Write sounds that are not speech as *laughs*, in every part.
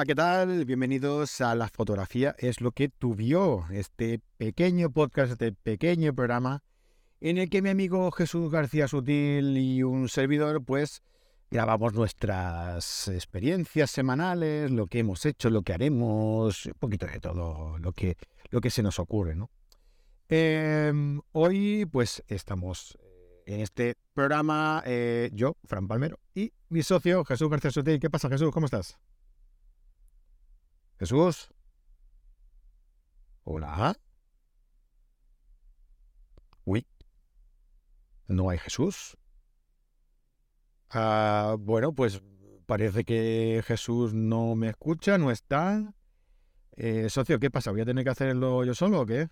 Hola, ¿qué tal? Bienvenidos a La Fotografía es lo que tú vio, este pequeño podcast, este pequeño programa en el que mi amigo Jesús García Sutil y un servidor pues grabamos nuestras experiencias semanales, lo que hemos hecho, lo que haremos, un poquito de todo lo que, lo que se nos ocurre, ¿no? Em, hoy pues estamos en este programa eh, yo, Fran Palmero, y mi socio Jesús García Sutil. ¿Qué pasa Jesús? ¿Cómo estás? Jesús. Hola. Uy. No hay Jesús. Ah, bueno, pues parece que Jesús no me escucha, no está. Eh, socio, ¿qué pasa? ¿Voy a tener que hacerlo yo solo o qué?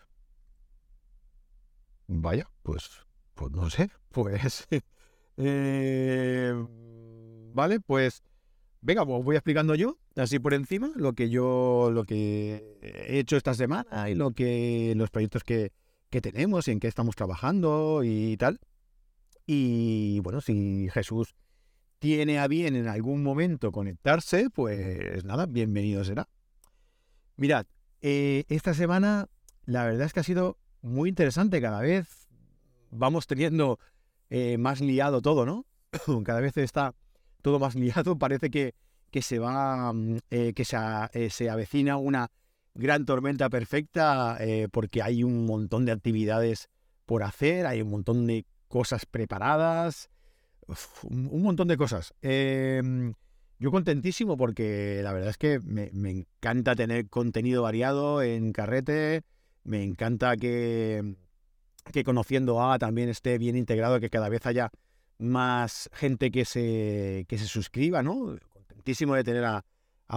Vaya, pues, pues no sé. *laughs* Pues. eh, vale, pues. Venga, pues voy explicando yo, así por encima, lo que yo, lo que he hecho esta semana y lo que, los proyectos que, que tenemos y en qué estamos trabajando y tal. Y bueno, si Jesús tiene a bien en algún momento conectarse, pues nada, bienvenido será. Mirad, eh, esta semana la verdad es que ha sido muy interesante. Cada vez vamos teniendo eh, más liado todo, ¿no? *coughs* Cada vez está todo más liado. Parece que, que se va, mm, eh, que se, eh, se, avecina una gran tormenta perfecta eh, porque hay un montón de actividades por hacer, hay un montón de cosas preparadas, un, montón de cosas. Em, yo contentísimo porque la verdad es que me, me, encanta tener contenido variado en carrete, me encanta que, que conociendo a también esté bien integrado, que cada vez haya más gente que se, que se suscriba, ¿no? Contentísimo de tener a,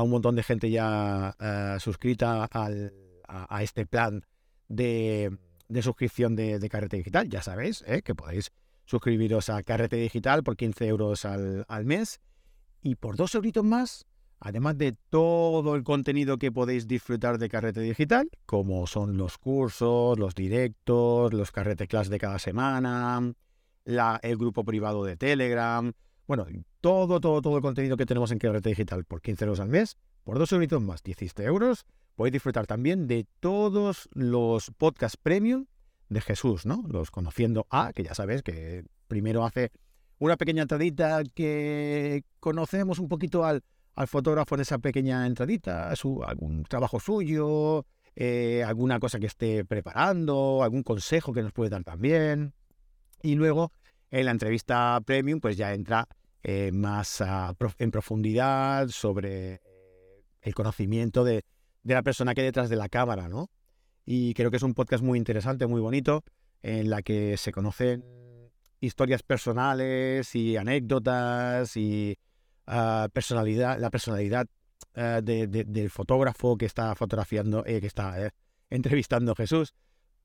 un montón de gente ya uh, suscrita al, a, este plan de, de suscripción de, de, Carrete Digital. Ya sabéis ¿eh? que podéis suscribiros a Carrete Digital por 15 euros al, al mes y por dos euritos más, además de todo el contenido que podéis disfrutar de Carrete Digital, como son los cursos, los directos, los Carrete Class de cada semana, la, el grupo privado de Telegram, bueno, todo, todo, todo el contenido que tenemos en Carrete Digital por 15 euros al mes, por 2 euros más, 17 euros, podéis disfrutar también de todos los podcasts premium de Jesús, ¿no? Los Conociendo A, que ya sabes que primero hace una pequeña entradita que conocemos un poquito al, al fotógrafo en esa pequeña entradita, su, algún trabajo suyo, eh, alguna cosa que esté preparando, algún consejo que nos puede dar también. Y luego en la entrevista premium pues ya entra eh, más en profundidad sobre eh, el conocimiento de, la persona que hay detrás de la cámara, ¿no? Y creo que es un podcast muy interesante, muy bonito, en la que se conocen historias personales y anécdotas y uh, personalidad, la personalidad de, del fotógrafo que está fotografiando, eh, que está entrevistando a Jesús.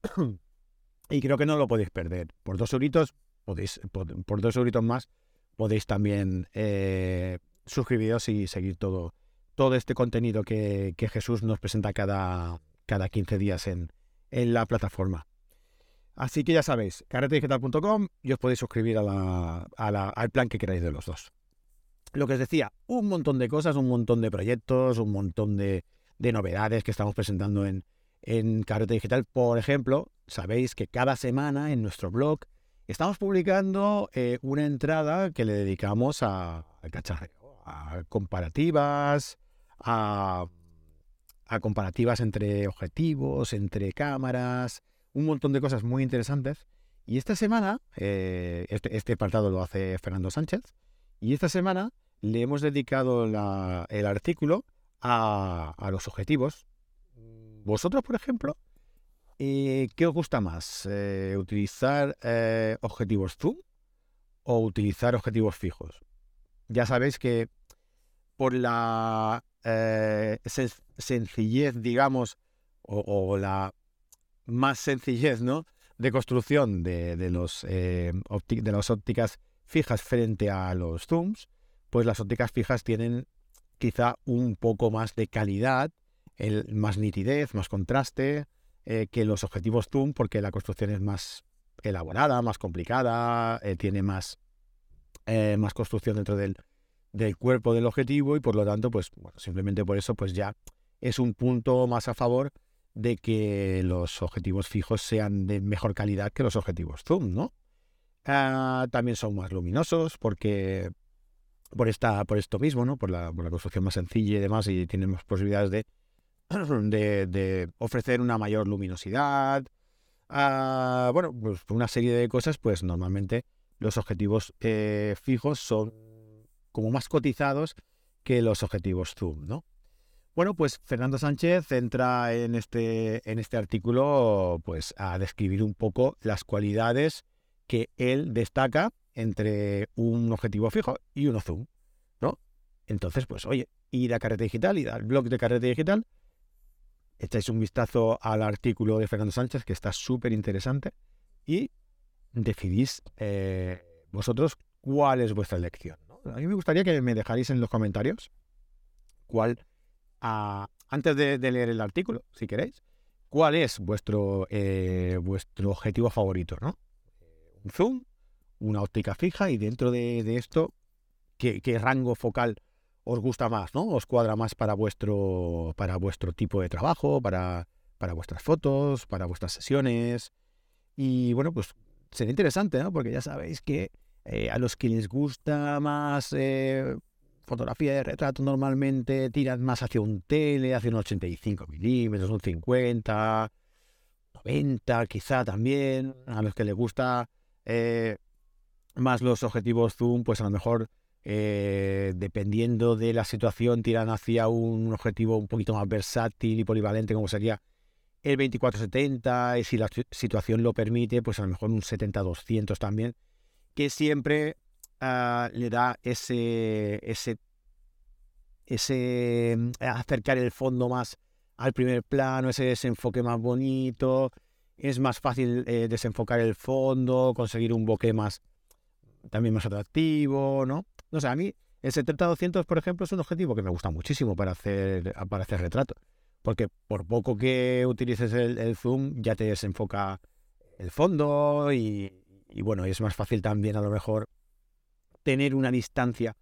*clears throat* y creo que no lo podéis perder. Por dos euritos, podéis, por, dos euritos más, podéis también eh, suscribiros y seguir todo, todo este contenido que, que, Jesús nos presenta cada, cada 15 días en, en la plataforma. Así que ya sabéis, carretedigital.com y os podéis suscribir al plan que queráis de los dos. Lo que os decía, un montón de cosas, un montón de proyectos, un montón de, de novedades que estamos presentando en, en Digital. Por ejemplo, sabéis que cada semana en nuestro blog estamos publicando eh, una entrada que le dedicamos a, cacharreo, a comparativas, a, comparativas entre objetivos, entre cámaras, un montón de cosas muy interesantes. Y esta semana, eh, este, este, apartado lo hace Fernando Sánchez, y esta semana le hemos dedicado el artículo a, a los objetivos. Vosotros, por ejemplo, eh, ¿Qué os gusta más? Eh, ¿Utilizar eh, objetivos zoom o utilizar objetivos fijos? Ya sabéis que por la sen sencillez, digamos, o, o, la más sencillez ¿no? de construcción de, de, los, de las ópticas fijas frente a los zooms, pues las ópticas fijas tienen quizá un poco más de calidad, el, más nitidez, más contraste, eh, que los objetivos zoom porque la construcción es más elaborada, más complicada, eh, tiene más, eh, más construcción dentro del, del cuerpo del objetivo y por lo tanto, pues bueno, simplemente por eso, pues ya es un punto más a favor de que los objetivos fijos sean de mejor calidad que los objetivos zoom, ¿no? Ah, también son más luminosos porque por esta, por esto mismo, ¿no? Por la, construcción más sencilla y demás, y tienen más posibilidades de, *clears throat* de, ofrecer una mayor luminosidad. Bueno, pues una serie de cosas, pues normalmente los objetivos eh, fijos son como más cotizados que los objetivos zoom, ¿no? Bueno, pues Fernando Sánchez entra en este, en este artículo pues, a describir un poco las cualidades que él destaca entre un objetivo fijo y uno zoom, ¿no? Entonces, pues oye, ir a Carrete Digital, ir al blog de Carrete Digital, echáis un vistazo al artículo de Fernando Sánchez, que está súper interesante, y decidís eh, vosotros cuál es vuestra elección. A mí me gustaría que me dejarais en los comentarios cuál, ah, antes de, leer el artículo, si queréis, cuál es vuestro, eh, vuestro objetivo favorito, ¿no? Un zoom, una óptica fija y dentro de, esto, ¿qué, rango focal os gusta más, ¿no? Os cuadra más para vuestro, para vuestro tipo de trabajo, para, para vuestras fotos, para vuestras sesiones. Y bueno, pues sería interesante, ¿no? Porque ya sabéis que eh, a los que les gusta más eh, fotografía de retrato normalmente tiran más hacia un tele, hacia un 85 milímetros, un 50, 90 quizá también. A los que les gusta eh, más los objetivos zoom, pues a lo mejor dependiendo de la situación tiran hacia un objetivo un poquito más versátil y polivalente como sería el 2470 y si la situación lo permite, pues a lo mejor un 70-200 también que siempre ah, le da ese, ese, ese mm, acercar el fondo más al primer plano, ese desenfoque más bonito. Es más fácil eh, desenfocar el fondo, conseguir un bokeh más también más atractivo, ¿no? No sé, a mí el 70-200, por ejemplo, es un objetivo que me gusta muchísimo para hacer, para hacer retrato. Porque por poco que utilices el zoom, ya te desenfoca el fondo y, y bueno, es más fácil también a lo mejor tener una distancia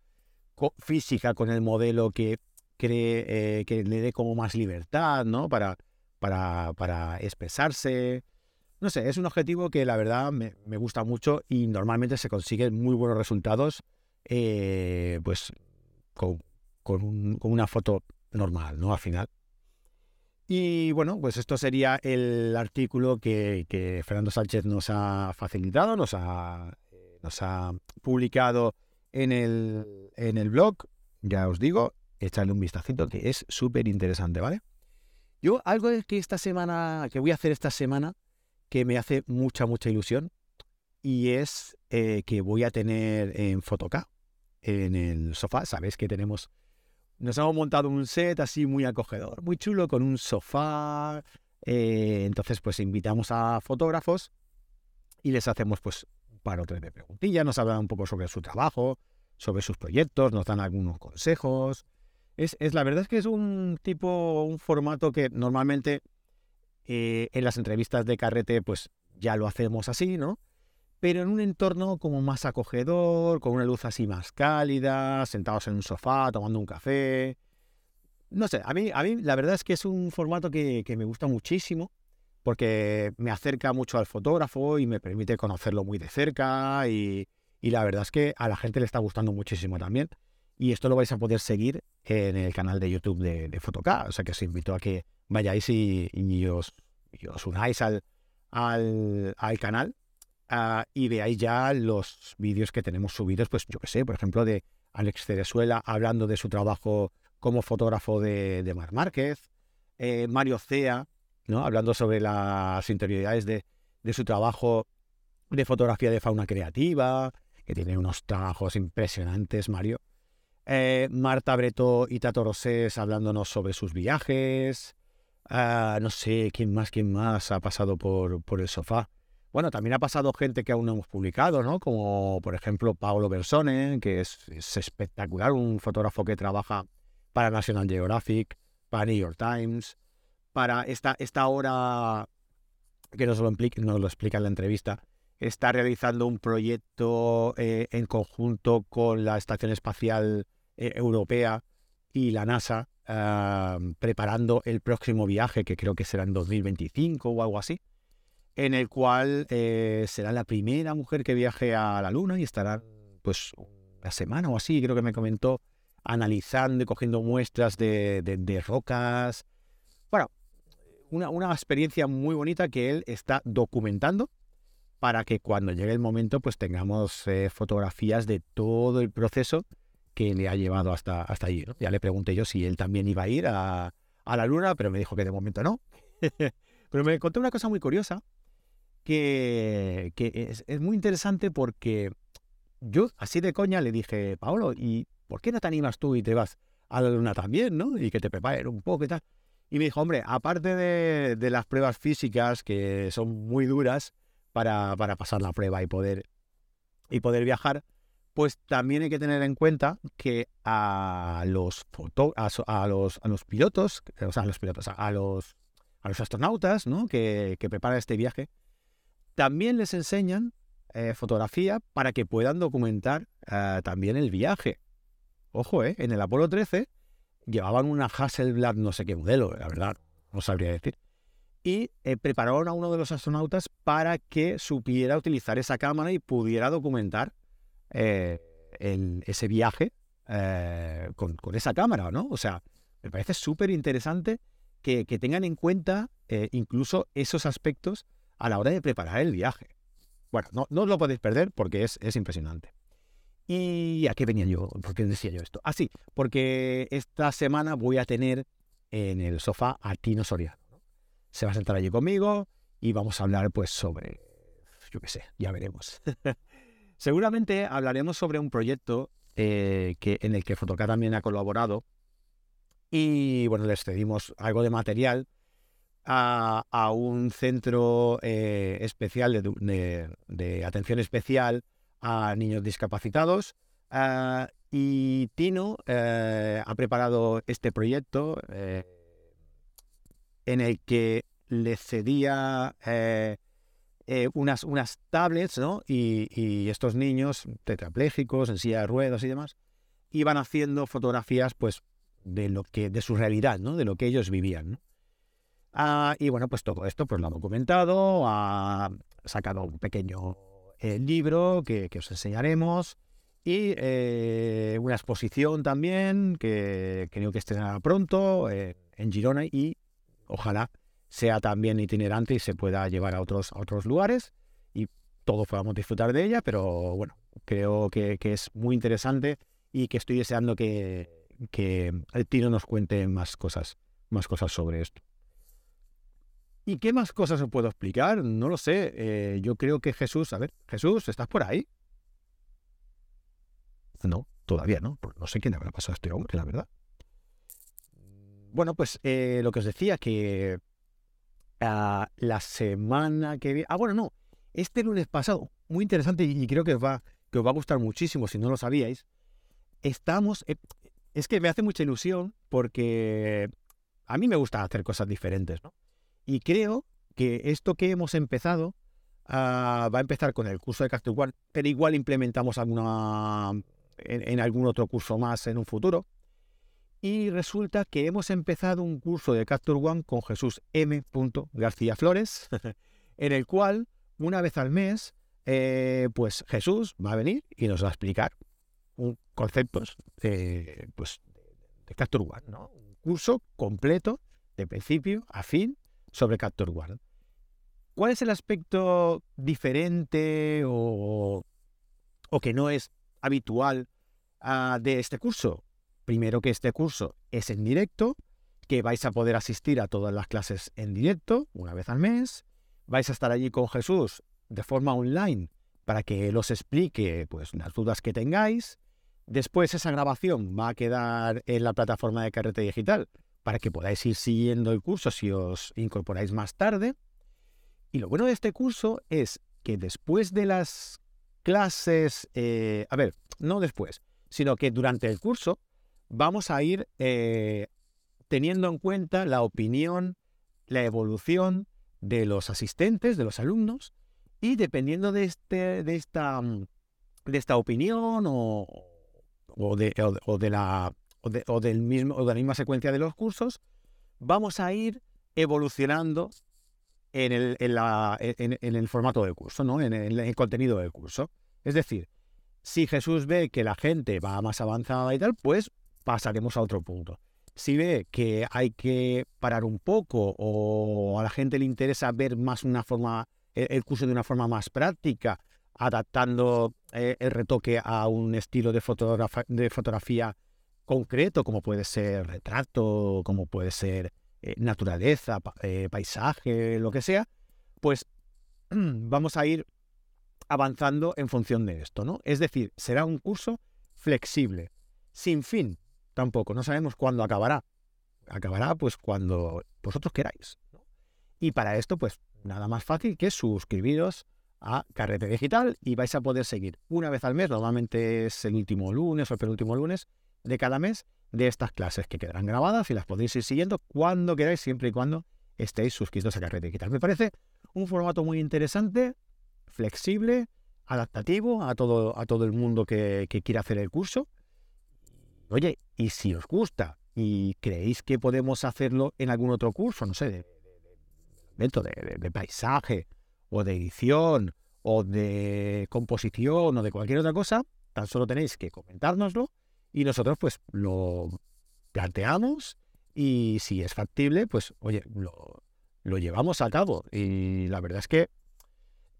física con el modelo que cree eh, que le dé como más libertad, ¿no? Para, para, para expresarse. No sé, es un objetivo que la verdad me, gusta mucho y normalmente se consiguen muy buenos resultados eh, pues con, con, una foto normal, ¿no? Al final. Y bueno, pues esto sería el artículo que, Fernando Sánchez nos ha facilitado, nos ha, eh, nos ha publicado en el, en el blog. Ya os digo, echarle un vistacito que es súper interesante, ¿vale? Yo algo que esta semana, que voy a hacer esta semana, que me hace mucha, mucha ilusión, y es eh, que voy a tener en Fotoca, en el sofá, sabéis que tenemos nos hemos montado un set así muy acogedor, muy chulo, con un sofá. Eh, entonces, pues invitamos a fotógrafos y les hacemos pues un par o tres de preguntillas, nos hablan un poco sobre su trabajo, sobre sus proyectos, nos dan algunos consejos. Es, la verdad es que es un tipo, un formato que normalmente eh, en las entrevistas de carrete pues ya lo hacemos así, ¿no? Pero en un entorno como más acogedor, con una luz así más cálida, sentados en un sofá, tomando un café. No sé, a mí, a mí la verdad es que es un formato que, me gusta muchísimo, porque me acerca mucho al fotógrafo y me permite conocerlo muy de cerca y, la verdad es que a la gente le está gustando muchísimo también. Y esto lo vais a poder seguir en el canal de YouTube de, de O sea que os invito a que vayáis y, os, unáis al, al canal Ah, y veáis ya los vídeos que tenemos subidos, pues yo que sé, por ejemplo, de Alex Cerezuela hablando de su trabajo como fotógrafo de, Mar Márquez, eh, Mario Cea, ¿no? hablando sobre las interioridades de, su trabajo de fotografía de fauna creativa, que tiene unos trabajos impresionantes, Mario. Eh, Marta Breto y Tato Rosés hablándonos sobre sus viajes. Ah, no sé quién más, quién más ha pasado por, por el sofá. Bueno, también ha pasado gente que aún no hemos publicado, ¿no? Como por ejemplo Paolo Bersone, que es, espectacular, un fotógrafo que trabaja para National Geographic, para New York Times, para esta, esta hora que nos lo, nos lo explica en la entrevista, está realizando un proyecto eh, en conjunto con la Estación Espacial eh, Europea y la NASA ah, preparando el próximo viaje, que creo que será en 2025 o algo así, en el cual eh, será la primera mujer que viaje a la Luna y estará pues una semana o así, creo que me comentó, analizando y cogiendo muestras de, rocas. Bueno, una, una, experiencia muy bonita que él está documentando para que cuando llegue el momento pues tengamos eh, fotografías de todo el proceso que le ha llevado hasta, hasta allí. Ya le pregunté yo si él también iba a ir a, la luna, pero me dijo que de momento no. *laughs* pero me contó una cosa muy curiosa, que, es, muy interesante porque yo así de coña le dije, Paolo, ¿y por qué no te animas tú y te vas a la luna también, no? Y que te preparen un poco y tal. Y me dijo, hombre, aparte de, las pruebas físicas que son muy duras para, para pasar la prueba y poder, y poder viajar, pues también hay que tener en cuenta que a los foto, a, los, a los pilotos, o sea, a los pilotos, a los, a los astronautas ¿no? que, que preparan este viaje, también les enseñan eh, fotografía para que puedan documentar eh, también el viaje. Ojo, ¿eh? en el Apolo 13 llevaban una Hasselblad no sé qué modelo, la verdad, no sabría decir. Y eh, prepararon a uno de los astronautas para que supiera utilizar esa cámara y pudiera documentar eh, ese viaje eh, con, esa cámara, ¿no? O sea, me parece súper interesante que, tengan en cuenta incluso esos aspectos a la hora de preparar el viaje. Bueno, no, os lo podéis perder porque es, es impresionante. ¿Y a qué venía yo? ¿Por qué decía yo esto? Ah, sí, porque esta semana voy a tener en el sofá a Tino Soriano. Se va a sentar allí conmigo y vamos a hablar pues sobre, yo qué sé, ya veremos. *laughs* Seguramente hablaremos sobre un proyecto eh, que, en el que Fotocar también ha colaborado y bueno, les cedimos algo de material a, un centro eh, especial de, atención especial a niños discapacitados. Ah, y Tino eh, ha preparado este proyecto en el que le cedía eh, unas, unas tablets, ¿no? Y, estos niños tetraplégicos, en silla de ruedas y demás, iban haciendo fotografías, pues, de lo que, de su realidad, ¿no? De lo que ellos vivían, ah, y bueno, pues todo esto pues lo ha documentado, ha sacado un pequeño eh, libro que, os enseñaremos y eh, una exposición también que creo que estará pronto en Girona y ojalá sea también itinerante y se pueda llevar a otros, a otros lugares y todos podamos disfrutar de ella, pero bueno, creo que, es muy interesante y que estoy deseando que, que el Tino nos cuente más cosas, más cosas sobre esto. ¿Y qué más cosas os puedo explicar? No lo sé. Eh, yo creo que Jesús, a ver, Jesús, ¿estás por ahí? No, todavía no. No sé quién habrá pasado a este hombre, la verdad. Bueno, pues eh, lo que os decía, que la semana que viene. Ah, bueno, no. Este lunes pasado, muy interesante y creo que os va, que os va a gustar muchísimo si no lo sabíais. Estamos. Eh, es que me hace mucha ilusión porque a mí me gusta hacer cosas diferentes, ¿no? Y creo que esto que hemos empezado ah, va a empezar con el curso de Capture One, pero igual implementamos alguna en, algún otro curso más en un futuro. Y resulta que hemos empezado un curso de Capture One con Jesús M. García Flores, *laughs* en el cual una vez al mes, eh, pues Jesús va a venir y nos va a explicar un conceptos de, pues, de Capture One, ¿no? Un curso completo, de principio a fin, sobre Capture. ¿Cuál es el aspecto diferente o, que no es habitual uh, de este curso? Primero que este curso es en directo, que vais a poder asistir a todas las clases en directo una vez al mes. Vais a estar allí con Jesús de forma online para que Él os explique pues, las dudas que tengáis. Después esa grabación va a quedar en la plataforma de Carrete Digital para que podáis ir siguiendo el curso si os incorporáis más tarde. Y lo bueno de este curso es que después de las clases, eh, a ver, no después, sino que durante el curso vamos a ir eh, teniendo en cuenta la opinión, la evolución de los asistentes, de los alumnos, y dependiendo de, este, de, esta, mm, de esta opinión o, o de, o de la, o del mismo, o de la misma secuencia de los cursos, vamos a ir evolucionando en el, en la, en, el formato del curso, ¿no? En el, contenido del curso. Es decir, si Jesús ve que la gente va más avanzada y tal, pues pasaremos a otro punto. Si ve que hay que parar un poco o a la gente le interesa ver más una forma, el curso de una forma más práctica, adaptando eh, el retoque a un estilo de, de fotografía concreto, como puede ser retrato, como puede ser eh, naturaleza, eh, paisaje, lo que sea, pues *clears throat* vamos a ir avanzando en función de esto, ¿no? Es decir, será un curso flexible, sin fin tampoco, no sabemos cuándo acabará. Acabará pues cuando vosotros queráis. Y para esto, pues nada más fácil que suscribiros a Carrete Digital y vais a poder seguir una vez al mes, normalmente es el último lunes o el penúltimo lunes de cada mes, de estas clases que quedarán grabadas y las podéis ir siguiendo cuando queráis, siempre y cuando estéis suscritos a Carrete Digital. Me parece un formato muy interesante, flexible, adaptativo a todo, a todo el mundo que, quiera hacer el curso. Oye, y si os gusta y creéis que podemos hacerlo en algún otro curso, no sé, de, de, de paisaje o de edición o de composición o de cualquier otra cosa, tan solo tenéis que comentárnoslo y nosotros pues lo planteamos y si es factible, pues oye, lo, lo llevamos a cabo. Y la verdad es que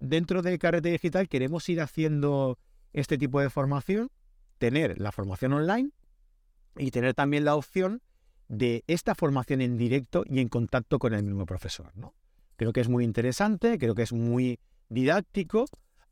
dentro de Carrete Digital queremos ir haciendo este tipo de formación, tener la formación online y tener también la opción de esta formación en directo y en contacto con el mismo profesor. ¿no? Creo que es muy interesante, creo que es muy didáctico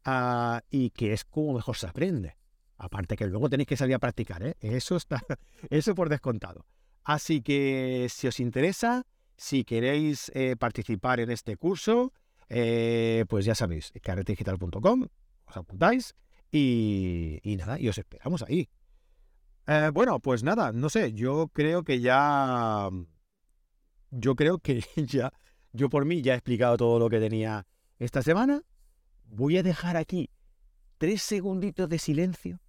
ah, y que es como mejor se aprende. Aparte que luego tenéis que salir a practicar, ¿eh? Eso está, *laughs* eso por descontado. Así que si os interesa, si queréis eh, participar en este curso, eh, pues ya sabéis, carretedigital.com, os apuntáis y, nada, y os esperamos ahí. bueno, pues nada, no sé, yo creo que ya, yo creo que *laughs* ya, yo por mí ya he explicado todo lo que tenía esta semana. Voy a dejar aquí tres segunditos de silencio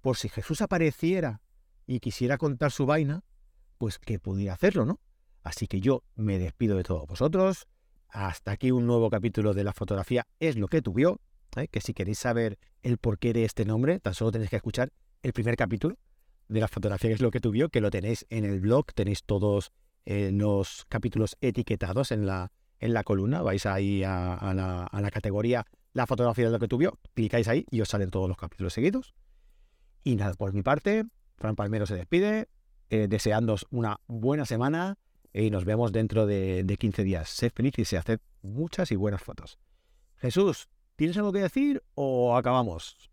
por si Jesús apareciera y quisiera contar su vaina, pues que pudiera hacerlo, ¿no? Así que yo me despido de todos vosotros. Hasta aquí un nuevo capítulo de la fotografía es lo que tuvió, ¿eh? que si queréis saber el porqué de este nombre, tan solo tenéis que escuchar el primer capítulo de la fotografía es lo que tuvió, que lo tenéis en el blog, tenéis todos eh, los capítulos etiquetados en la, en la columna, vais ahí a, la, a la categoría la fotografía es lo que tuvió, clicáis ahí y os salen todos los capítulos seguidos. Y nada, por mi parte, Fran Palmero se despide, eh, deseándos una buena semana y nos vemos dentro de, de 15 días. Sed felices y haced muchas y buenas fotos. Jesús, ¿tienes algo que decir o acabamos?